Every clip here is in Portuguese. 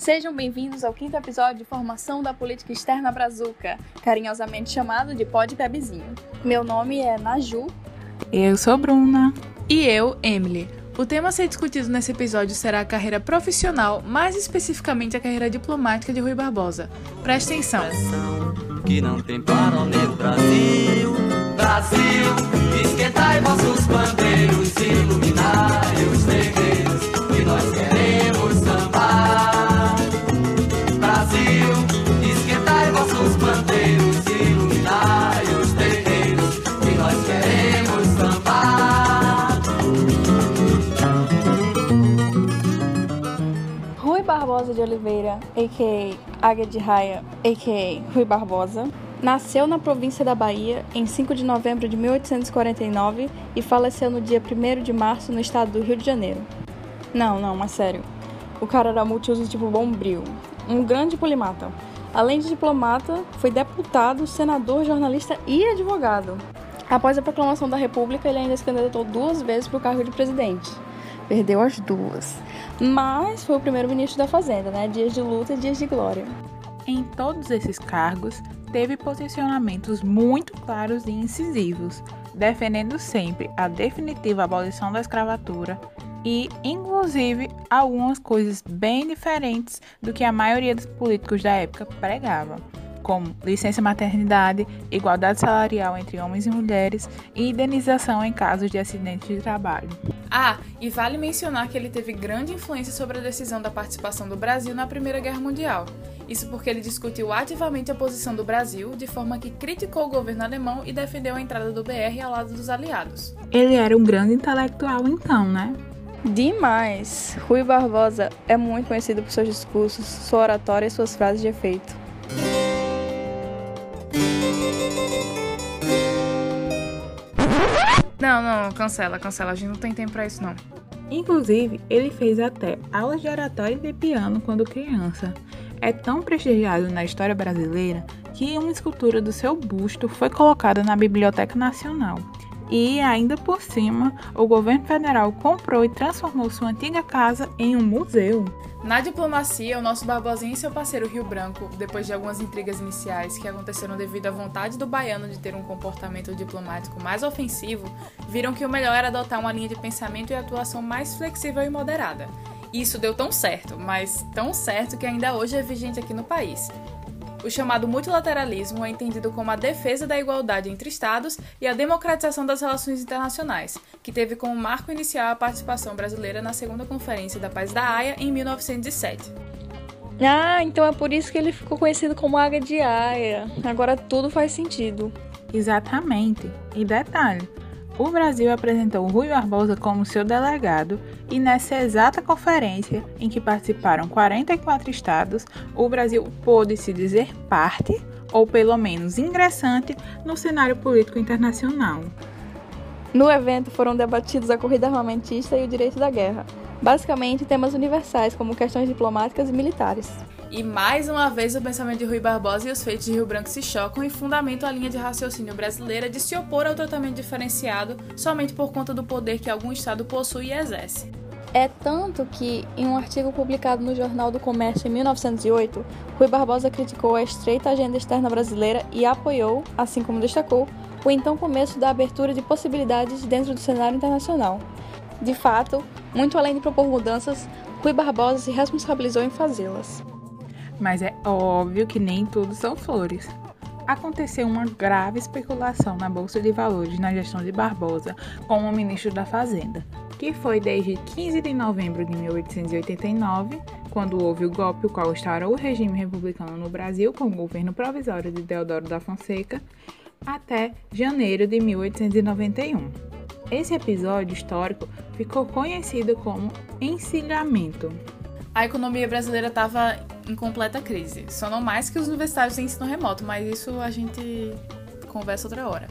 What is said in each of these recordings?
Sejam bem-vindos ao quinto episódio de Formação da Política Externa Brazuca, carinhosamente chamado de Pod Pebezinho. Meu nome é Naju. Eu sou Bruna. E eu, Emily. O tema a ser discutido nesse episódio será a carreira profissional, mais especificamente a carreira diplomática de Rui Barbosa. Presta atenção. Que não tem para o Brasil, Brasil, esquentai vossos bandeiros, Oliveira, a.k.a. Águia de Raia, a.k.a. Rui Barbosa, Nasceu na província da Bahia em 5 de novembro de 1849 e faleceu no dia 1 de março no estado do Rio de Janeiro. Não, não, mas sério. O cara era multiuso tipo bombril. Um grande polimata. Além de diplomata, foi deputado, senador, jornalista e advogado. Após a proclamação da República, ele ainda se candidatou duas vezes para o cargo de presidente. Perdeu as duas. Mas foi o primeiro-ministro da Fazenda, né? Dias de luta e dias de glória. Em todos esses cargos, teve posicionamentos muito claros e incisivos, defendendo sempre a definitiva abolição da escravatura e, inclusive, algumas coisas bem diferentes do que a maioria dos políticos da época pregava, como licença maternidade, igualdade salarial entre homens e mulheres e indenização em casos de acidentes de trabalho. Ah, e vale mencionar que ele teve grande influência sobre a decisão da participação do Brasil na Primeira Guerra Mundial. Isso porque ele discutiu ativamente a posição do Brasil, de forma que criticou o governo alemão e defendeu a entrada do BR ao lado dos aliados. Ele era um grande intelectual, então, né? Demais! Rui Barbosa é muito conhecido por seus discursos, sua oratória e suas frases de efeito. Não, não, cancela, cancela. A gente não tem tempo pra isso, não. Inclusive, ele fez até aulas de oratória e de piano quando criança. É tão prestigiado na história brasileira que uma escultura do seu busto foi colocada na Biblioteca Nacional. E, ainda por cima, o governo federal comprou e transformou sua antiga casa em um museu. Na diplomacia, o nosso Barbosinha e seu parceiro Rio Branco, depois de algumas intrigas iniciais que aconteceram devido à vontade do baiano de ter um comportamento diplomático mais ofensivo, viram que o melhor era adotar uma linha de pensamento e atuação mais flexível e moderada. Isso deu tão certo, mas tão certo que ainda hoje é vigente aqui no país. O chamado multilateralismo é entendido como a defesa da igualdade entre Estados e a democratização das relações internacionais, que teve como marco inicial a participação brasileira na Segunda Conferência da Paz da Haia em 1907. Ah, então é por isso que ele ficou conhecido como Águia de Haia. Agora tudo faz sentido. Exatamente. E detalhe, o Brasil apresentou Rui Barbosa como seu delegado e nessa exata conferência, em que participaram 44 estados, o Brasil pôde se dizer parte, ou pelo menos ingressante, no cenário político internacional. No evento foram debatidos a corrida armamentista e o direito da guerra, basicamente temas universais como questões diplomáticas e militares. E mais uma vez o pensamento de Rui Barbosa e os feitos de Rio Branco se chocam e fundamentam a linha de raciocínio brasileira de se opor ao tratamento diferenciado somente por conta do poder que algum Estado possui e exerce. É tanto que, em um artigo publicado no Jornal do Comércio em 1908, Rui Barbosa criticou a estreita agenda externa brasileira e apoiou, assim como destacou, o então começo da abertura de possibilidades dentro do cenário internacional. De fato, muito além de propor mudanças, Rui Barbosa se responsabilizou em fazê-las mas é óbvio que nem tudo são flores. Aconteceu uma grave especulação na Bolsa de Valores na gestão de Barbosa com o ministro da Fazenda, que foi desde 15 de novembro de 1889, quando houve o golpe o qual instaurou o regime republicano no Brasil com o governo provisório de Deodoro da Fonseca, até janeiro de 1891. Esse episódio histórico ficou conhecido como encilhamento. A economia brasileira estava em completa crise. Só não mais que os universitários em ensino remoto, mas isso a gente conversa outra hora.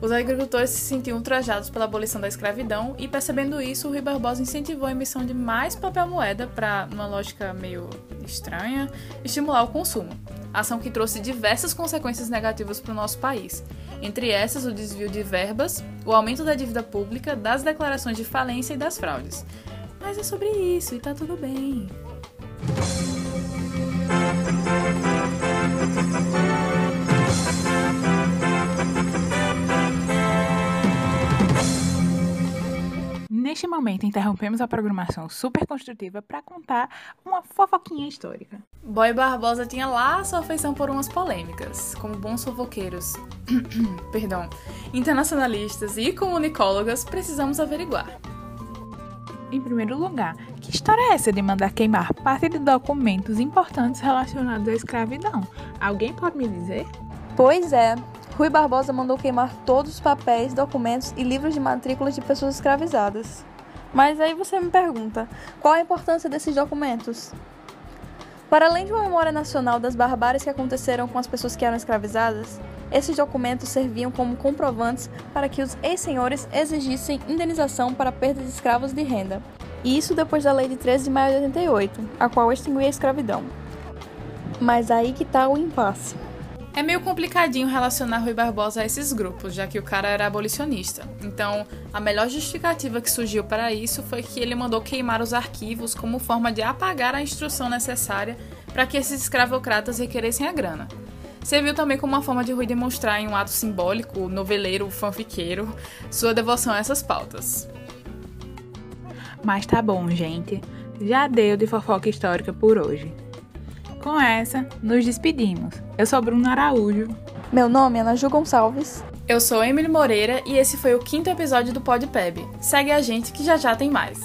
Os agricultores se sentiam ultrajados pela abolição da escravidão e, percebendo isso, o Rui Barbosa incentivou a emissão de mais papel moeda para, numa lógica meio estranha, estimular o consumo. Ação que trouxe diversas consequências negativas para o nosso país. Entre essas, o desvio de verbas, o aumento da dívida pública, das declarações de falência e das fraudes. Mas é sobre isso e tá tudo bem. Momento, interrompemos a programação super construtiva para contar uma fofoquinha histórica. Boy Barbosa tinha lá sua afeição por umas polêmicas, como bons fofoqueiros, perdão, internacionalistas e comunicólogas, precisamos averiguar. Em primeiro lugar, que história é essa de mandar queimar parte de documentos importantes relacionados à escravidão? Alguém pode me dizer? Pois é, Rui Barbosa mandou queimar todos os papéis, documentos e livros de matrícula de pessoas escravizadas. Mas aí você me pergunta, qual a importância desses documentos? Para além de uma memória nacional das barbáries que aconteceram com as pessoas que eram escravizadas, esses documentos serviam como comprovantes para que os ex-senhores exigissem indenização para perda de escravos de renda. E isso depois da Lei de 13 de maio de 88, a qual extinguia a escravidão. Mas aí que está o impasse. É meio complicadinho relacionar Rui Barbosa a esses grupos, já que o cara era abolicionista. Então, a melhor justificativa que surgiu para isso foi que ele mandou queimar os arquivos como forma de apagar a instrução necessária para que esses escravocratas requeressem a grana. Serviu também como uma forma de Rui demonstrar em um ato simbólico, noveleiro, fanfiqueiro, sua devoção a essas pautas. Mas tá bom, gente. Já deu de fofoca histórica por hoje. Com essa, nos despedimos. Eu sou Bruno Araújo. Meu nome é Ana Ju Gonçalves. Eu sou Emily Moreira e esse foi o quinto episódio do Podpeb. Segue a gente que já já tem mais.